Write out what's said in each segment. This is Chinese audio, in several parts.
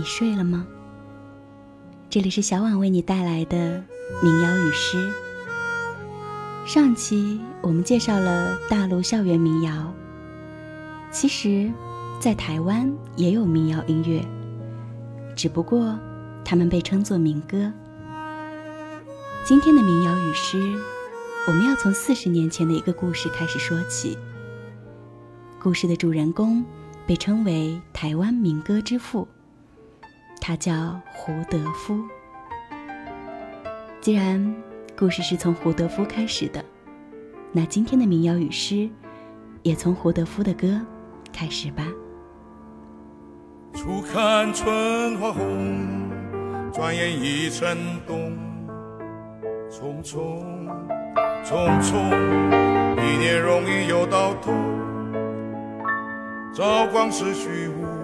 你睡了吗？这里是小婉为你带来的民谣与诗。上期我们介绍了大陆校园民谣，其实，在台湾也有民谣音乐，只不过他们被称作民歌。今天的民谣与诗，我们要从四十年前的一个故事开始说起。故事的主人公被称为台湾民歌之父。他叫胡德夫既然故事是从胡德夫开始的那今天的民谣与诗也从胡德夫的歌开始吧初看春花红转眼已成冬匆匆匆匆一年容易又到冬朝光逝去无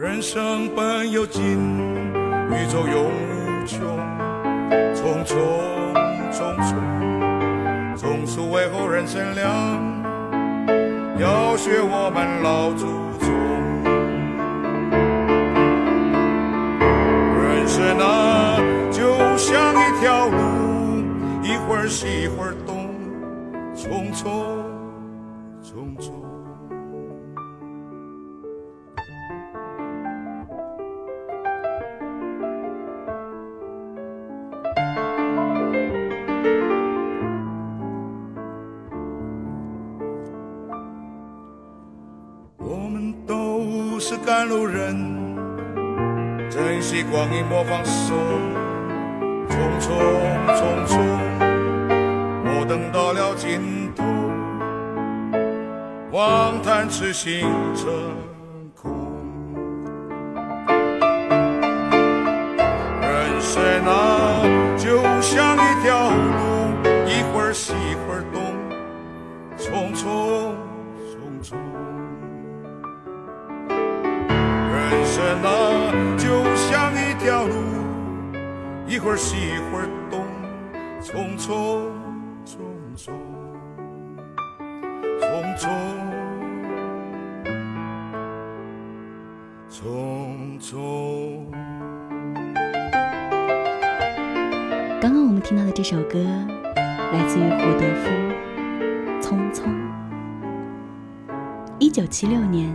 人生本有尽，宇宙永无穷。匆匆匆匆，匆匆为何人生凉？要学我们老祖宗。人生啊，就像一条路，一会儿西，一会儿东，匆匆。光阴莫放说，匆匆匆匆，我等到了尽头，望谈痴心成空。人生啊，就像一条路，一会儿西一会儿东，匆匆匆匆。人生啊。刚刚我们听到的这首歌，来自于胡德夫《匆匆》。一九七六年，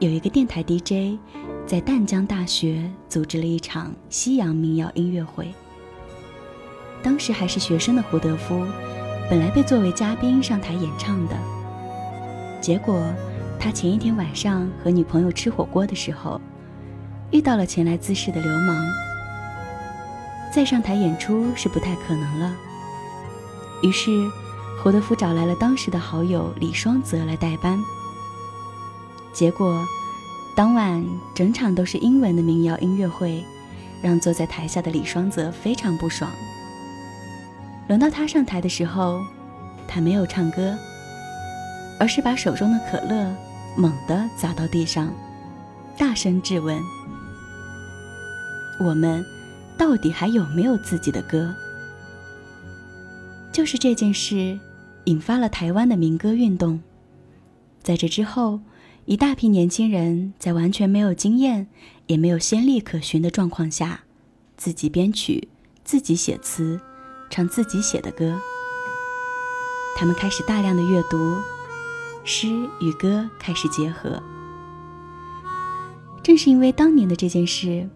有一个电台 DJ。在淡江大学组织了一场西洋民谣音乐会。当时还是学生的胡德夫，本来被作为嘉宾上台演唱的，结果他前一天晚上和女朋友吃火锅的时候，遇到了前来滋事的流氓，再上台演出是不太可能了。于是胡德夫找来了当时的好友李双泽来代班，结果。当晚，整场都是英文的民谣音乐会，让坐在台下的李双泽非常不爽。轮到他上台的时候，他没有唱歌，而是把手中的可乐猛地砸到地上，大声质问：“我们到底还有没有自己的歌？”就是这件事，引发了台湾的民歌运动。在这之后。一大批年轻人在完全没有经验，也没有先例可循的状况下，自己编曲、自己写词、唱自己写的歌。他们开始大量的阅读，诗与歌开始结合。正是因为当年的这件事，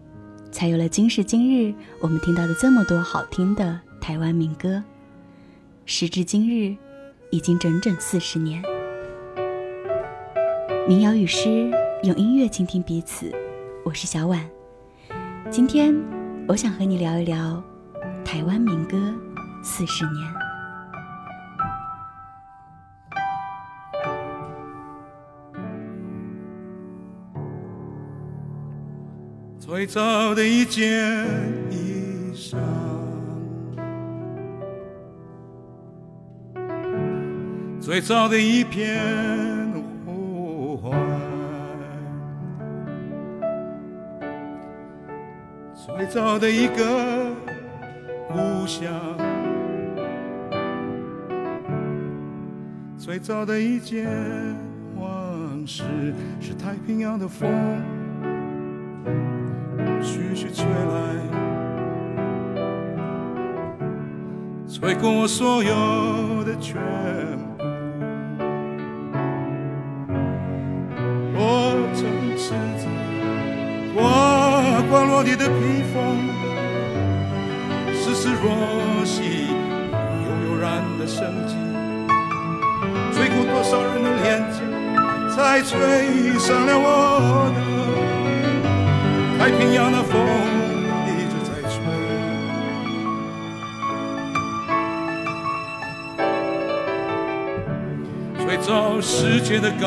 才有了今时今日我们听到的这么多好听的台湾民歌。时至今日，已经整整四十年。民谣与诗，用音乐倾听彼此。我是小婉，今天我想和你聊一聊台湾民歌四十年。最早的一件衣裳，最早的一片。早的一个故乡，最早的一件往事，是太平洋的风，徐徐吹来，吹过我所有的全部，我曾是子光落地的披风，丝丝若细，悠悠然的生机，吹过多少人的脸颊，才吹上了我的。太平洋的风一直在吹，吹走世界的感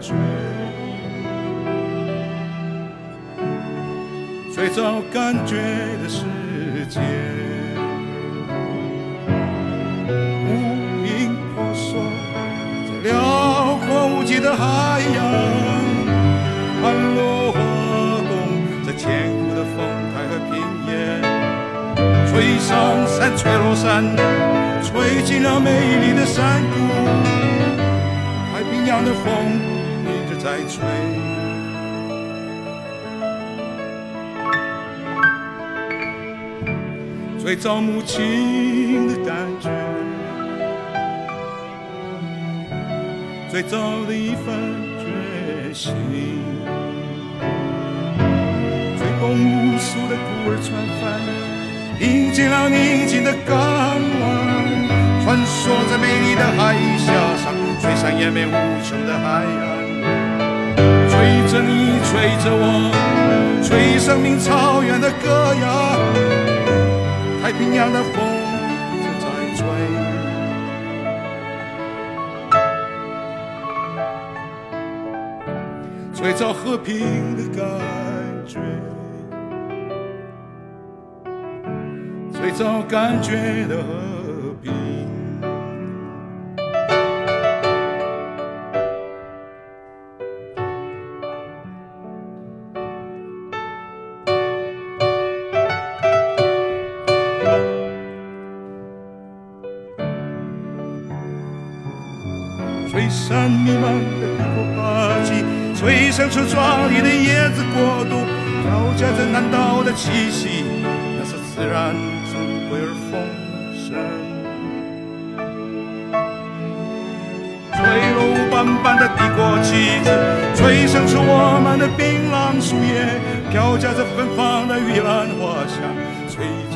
觉。最早感觉的世界，无影婆娑在辽阔无际的海洋，寒落华动，在千古的风台和平原，吹上山吹落山，吹进了美丽的山谷。太平洋的风一直在吹。最早母亲的感觉，最早的一份决心，吹过无数的孤儿船帆，迎接了宁静的港湾，穿梭在美丽的海峡上，吹上延绵无穷的海岸，吹着你吹着我，吹生命草原的歌谣。太平洋的风一在吹，吹着和平的感觉，最早感觉的和。弥漫的帝国霸气，吹响出壮丽的叶子国度，飘夹着南岛的气息，那是自然尊贵而丰盛。翠绿斑斑的帝国旗帜，吹响出我们的槟榔树叶，飘夹着芬芳的玉兰花香，吹。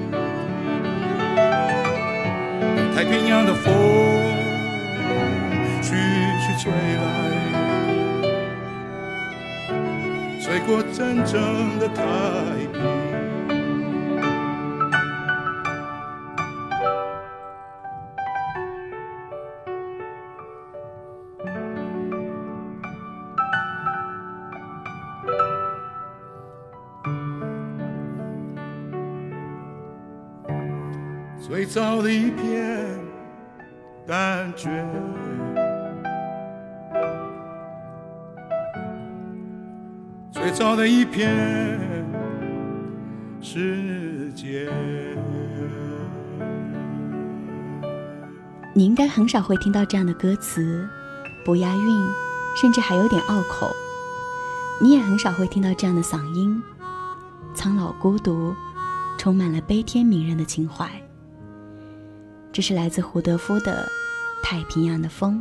太平洋的风徐徐吹来，吹过真正的太平。最早的一片感觉，最早的一片世界。你应该很少会听到这样的歌词，不押韵，甚至还有点拗口。你也很少会听到这样的嗓音，苍老、孤独，充满了悲天悯人的情怀。这是来自胡德夫的《太平洋的风》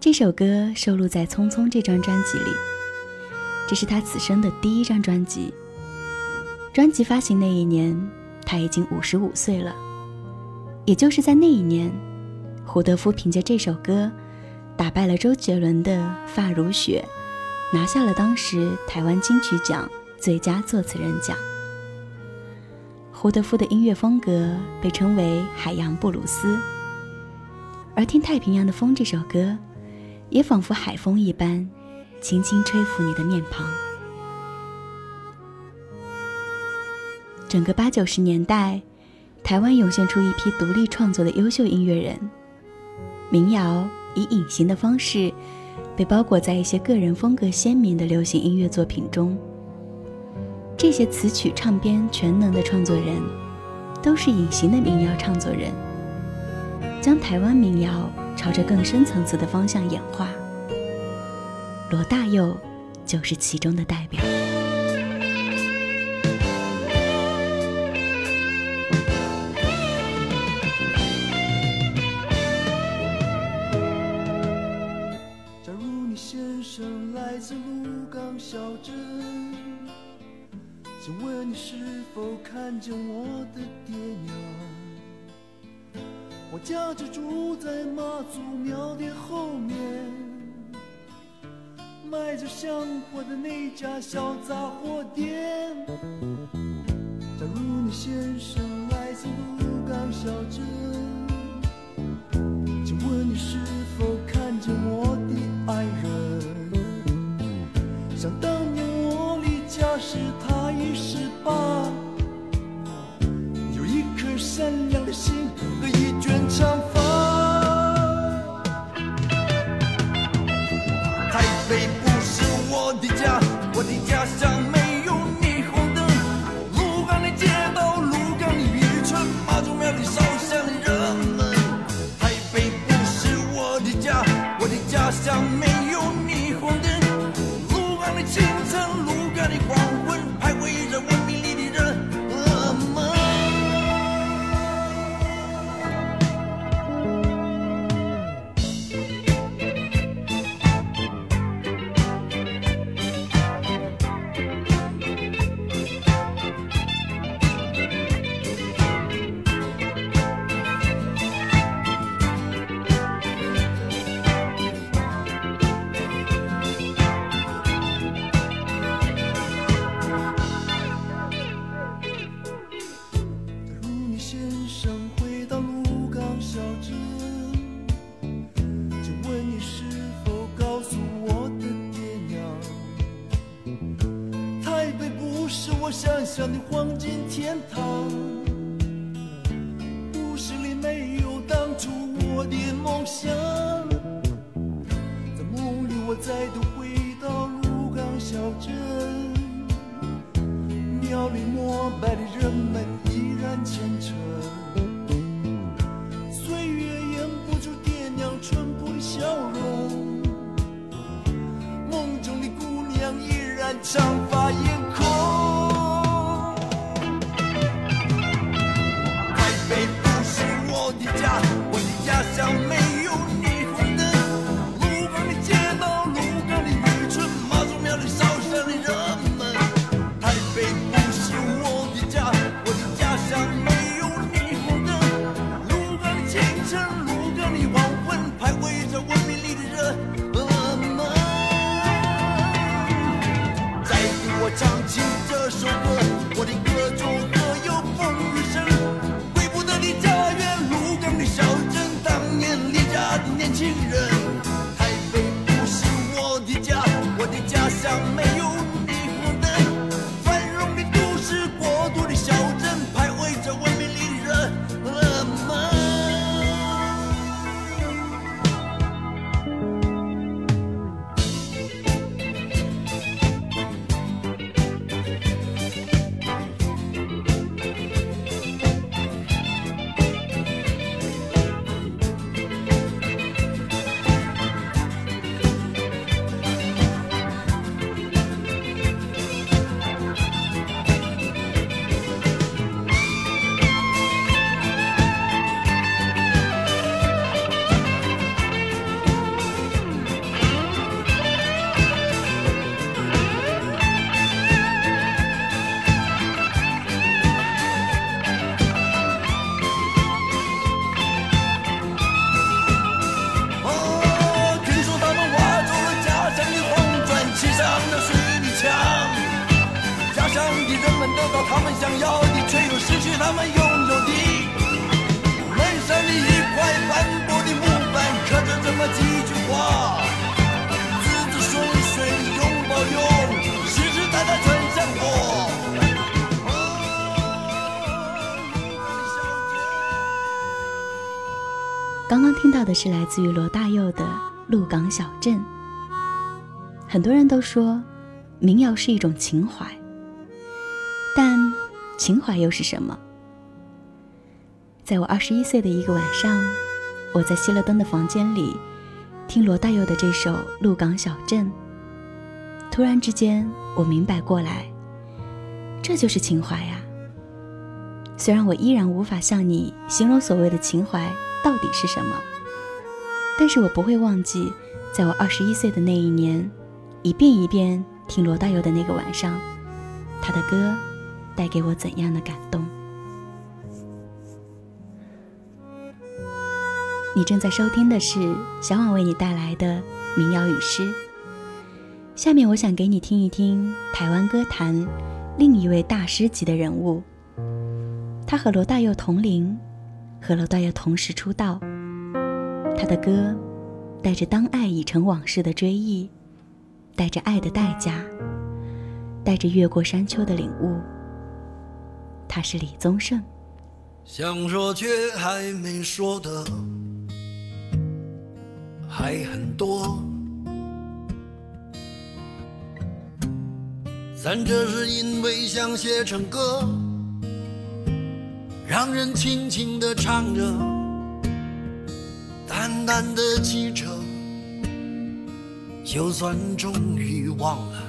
这首歌收录在《匆匆》这张专辑里。这是他此生的第一张专辑。专辑发行那一年，他已经五十五岁了。也就是在那一年，胡德夫凭借这首歌打败了周杰伦的《发如雪》，拿下了当时台湾金曲奖最佳作词人奖。胡德夫的音乐风格被称为“海洋布鲁斯”，而听《太平洋的风》这首歌，也仿佛海风一般，轻轻吹拂你的面庞。整个八九十年代，台湾涌现出一批独立创作的优秀音乐人，民谣以隐形的方式，被包裹在一些个人风格鲜明的流行音乐作品中。这些词曲唱编全能的创作人，都是隐形的民谣唱作人，将台湾民谣朝着更深层次的方向演化。罗大佑就是其中的代表。请问你是否看见我的爹娘？我家就住在妈祖庙的后面，卖着香火的那家小杂货店。假如你先生来自鹿港小镇，请问你是否看见我的爱人？想当年我离家时。十八，有一颗善良的心和一卷长。长发烟。是来自于罗大佑的《鹿港小镇》。很多人都说，民谣是一种情怀，但情怀又是什么？在我二十一岁的一个晚上，我在熄了灯的房间里，听罗大佑的这首《鹿港小镇》，突然之间我明白过来，这就是情怀呀。虽然我依然无法向你形容所谓的情怀到底是什么。但是我不会忘记，在我二十一岁的那一年，一遍一遍听罗大佑的那个晚上，他的歌带给我怎样的感动。你正在收听的是小婉为你带来的民谣与诗。下面我想给你听一听台湾歌坛另一位大师级的人物，他和罗大佑同龄，和罗大佑同时出道。他的歌，带着“当爱已成往事”的追忆，带着爱的代价，带着越过山丘的领悟。他是李宗盛。想说却还没说的还很多，咱这是因为想写成歌，让人轻轻的唱着。难得几程，就算终于忘了，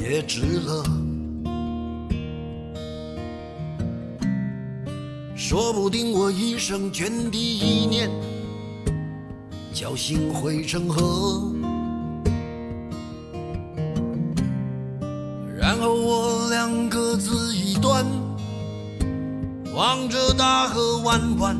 也值了。说不定我一生涓滴一念，侥幸汇成河，然后我俩各自一端，望着大河弯弯。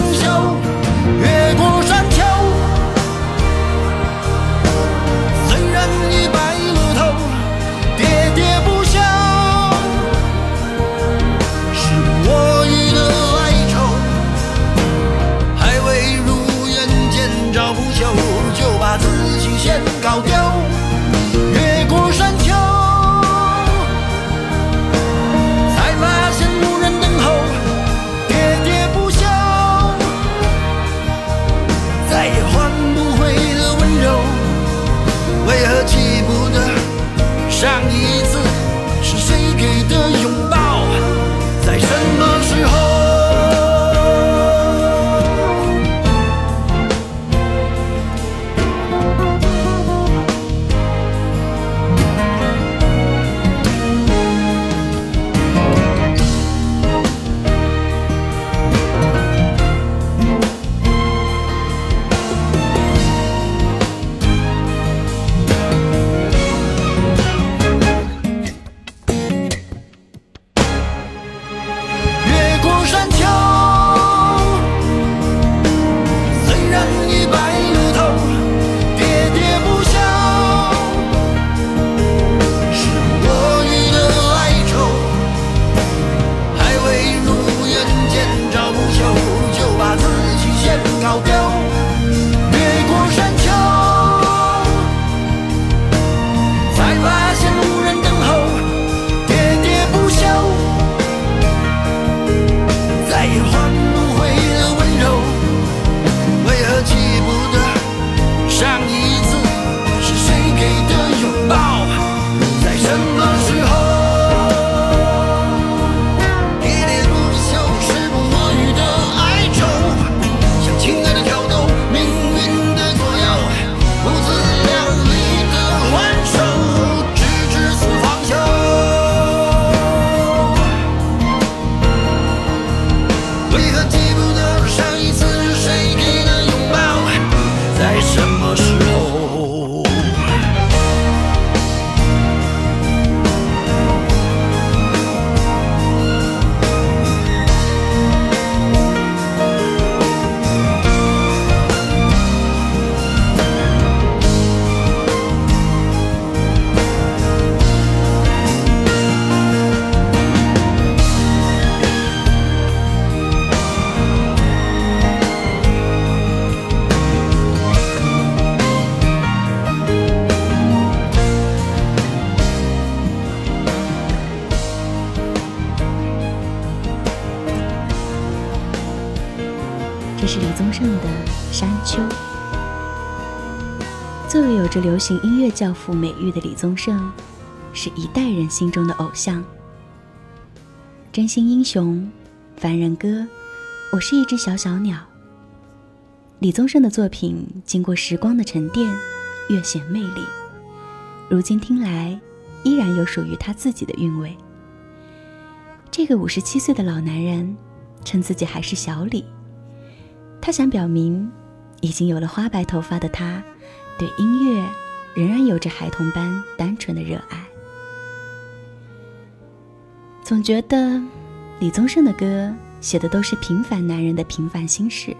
音乐教父美誉的李宗盛，是一代人心中的偶像。真心英雄，凡人歌，我是一只小小鸟。李宗盛的作品经过时光的沉淀，越显魅力。如今听来，依然有属于他自己的韵味。这个五十七岁的老男人，称自己还是小李。他想表明，已经有了花白头发的他，对音乐。仍然有着孩童般单纯的热爱。总觉得李宗盛的歌写的都是平凡男人的平凡心事。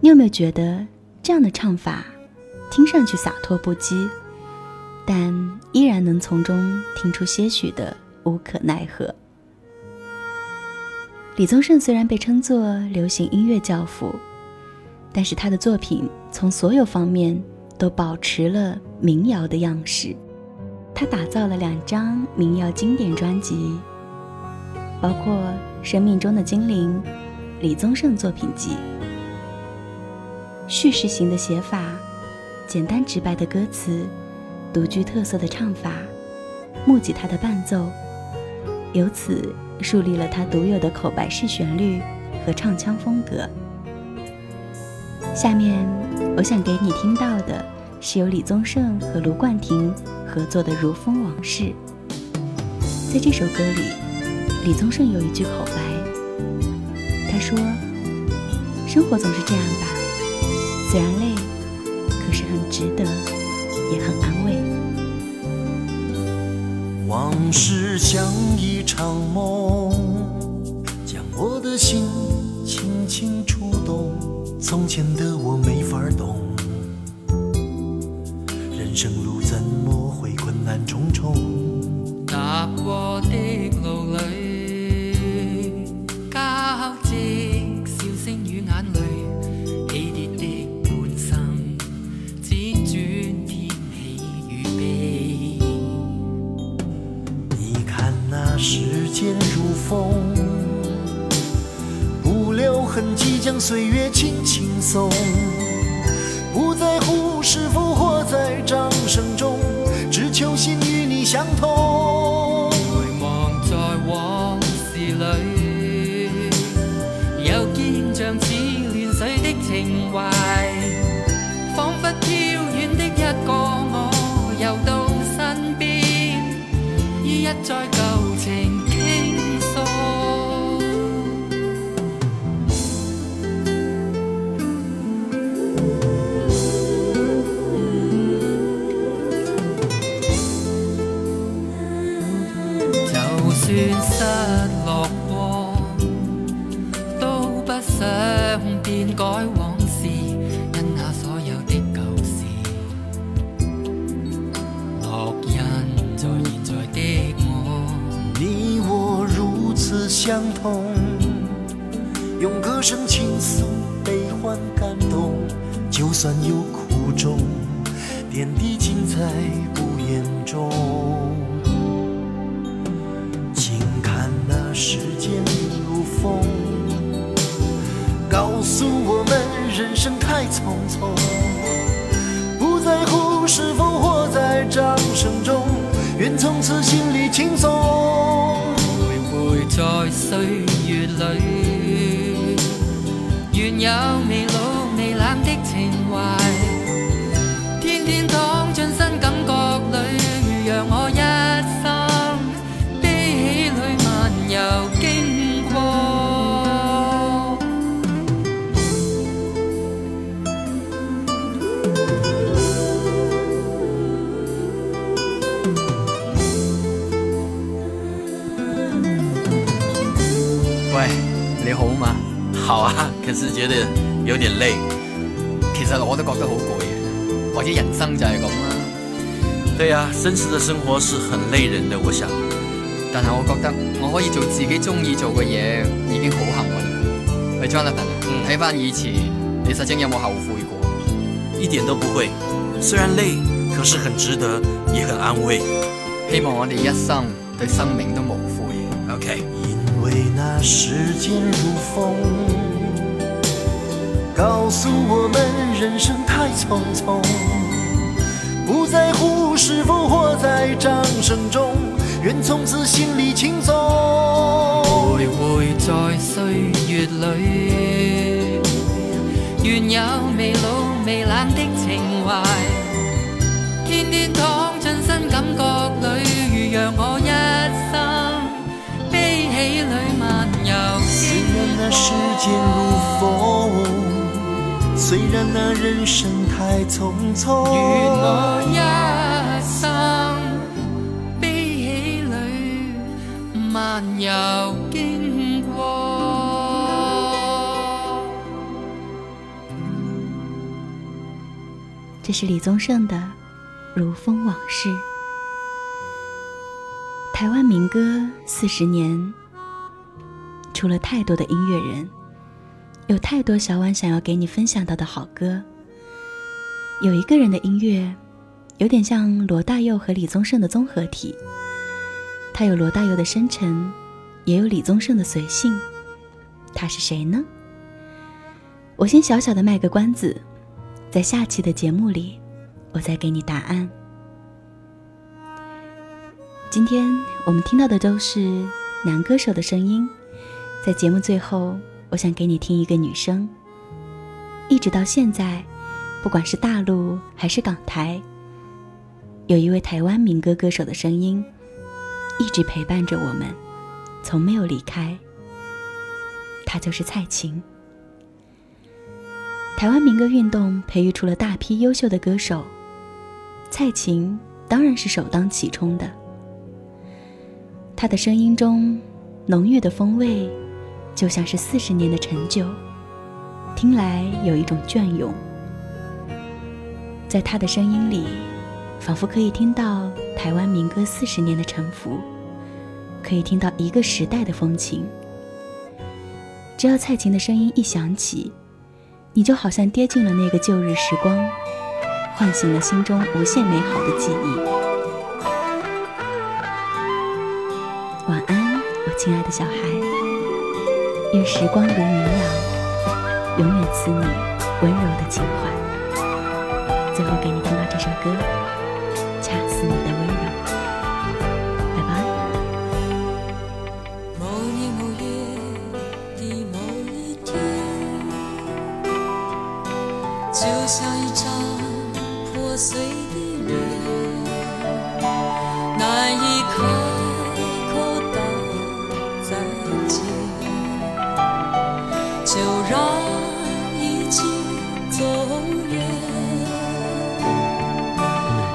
你有没有觉得这样的唱法听上去洒脱不羁，但依然能从中听出些许的无可奈何？李宗盛虽然被称作流行音乐教父，但是他的作品从所有方面。都保持了民谣的样式，他打造了两张民谣经典专辑，包括《生命中的精灵》《李宗盛作品集》。叙事型的写法，简单直白的歌词，独具特色的唱法，木吉他的伴奏，由此树立了他独有的口白式旋律和唱腔风格。下面我想给你听到的是由李宗盛和卢冠廷合作的《如风往事》。在这首歌里，李宗盛有一句口白，他说：“生活总是这样吧，虽然累，可是很值得，也很安慰。”往事像一场梦，将我的心轻轻触动。从前的我没法懂，人生路怎么会困难重重？踏过的路里交织笑声与眼泪，起跌的半生辗转天喜与悲。你看那时间如风，不留痕迹，将岁月清。不在乎是否活在掌。相同，用歌声倾诉悲欢感动。就算有苦衷，点滴尽在不言中。请看那时间如风，告诉我们人生太匆匆。不在乎是否活在掌声中，愿从此心里轻松。岁月里。好啊，可是觉得有点累。其实我都觉得好贵，或者人生就系咁啦。对呀，真实的生活是很累人的，我想。但系我觉得我可以做自己中意做嘅嘢，已经好幸运。系 Jonathan 睇翻以前，你曾经有冇后悔过？一点都不会。虽然累，可是很值得，也很安慰。希望我哋一生对生命都无悔。OK。因为那时间如风。告诉我们，人生太匆匆，不在乎是否活在掌声中，愿从此心里轻松。回徊在岁月里，愿有未老未冷的情怀，天天躺进新感觉里，如让我一生悲喜里漫游。虽然那时间如风。虽然那人生太匆匆。这是李宗盛的《如风往事》。台湾民歌四十年，出了太多的音乐人。有太多小婉想要给你分享到的好歌。有一个人的音乐，有点像罗大佑和李宗盛的综合体。他有罗大佑的深沉，也有李宗盛的随性。他是谁呢？我先小小的卖个关子，在下期的节目里，我再给你答案。今天我们听到的都是男歌手的声音，在节目最后。我想给你听一个女声。一直到现在，不管是大陆还是港台，有一位台湾民歌歌手的声音一直陪伴着我们，从没有离开。她就是蔡琴。台湾民歌运动培育出了大批优秀的歌手，蔡琴当然是首当其冲的。她的声音中浓郁的风味。就像是四十年的陈旧，听来有一种隽永。在他的声音里，仿佛可以听到台湾民歌四十年的沉浮，可以听到一个时代的风情。只要蔡琴的声音一响起，你就好像跌进了那个旧日时光，唤醒了心中无限美好的记忆。晚安，我亲爱的小孩。愿时光如绵羊，永远赐你温柔的情怀。最后给你听到这首歌。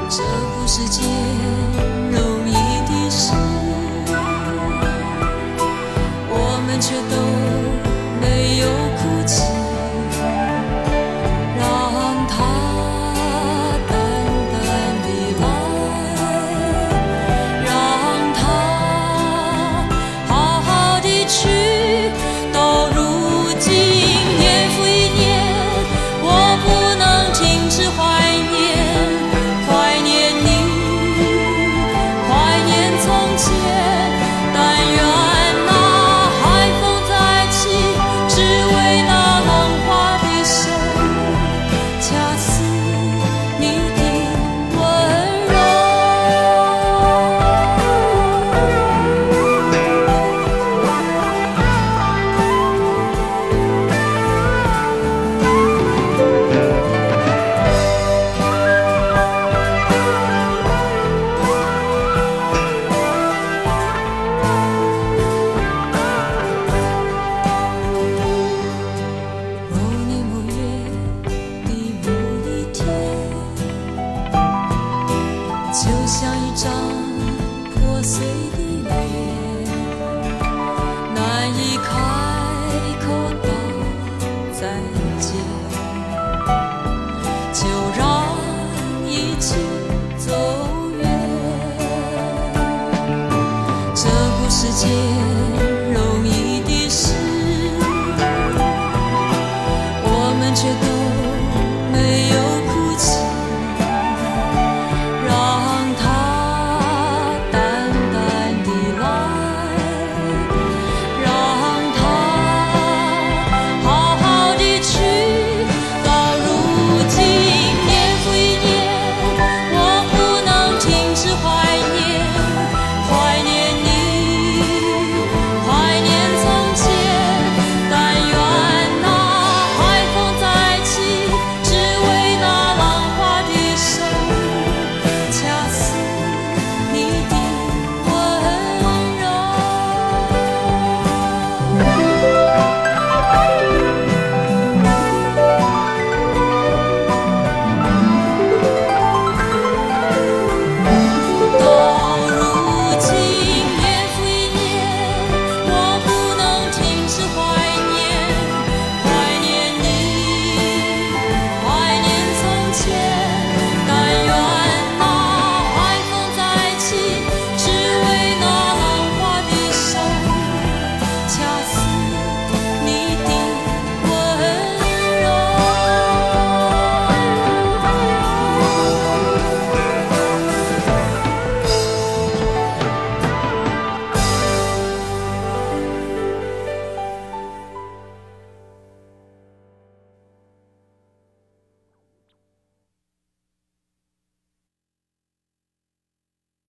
这不是街。